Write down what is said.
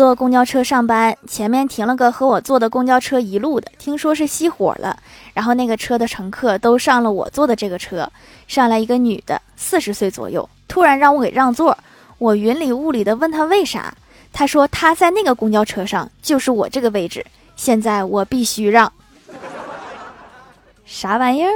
坐公交车上班，前面停了个和我坐的公交车。一路的听说是熄火了，然后那个车的乘客都上了。我坐的这个车上来一个女的，四十岁左右，突然让我给让座。我云里雾里的问她为啥，她说她在那个公交车上，就是我这个位置。现在我必须让啥玩意儿？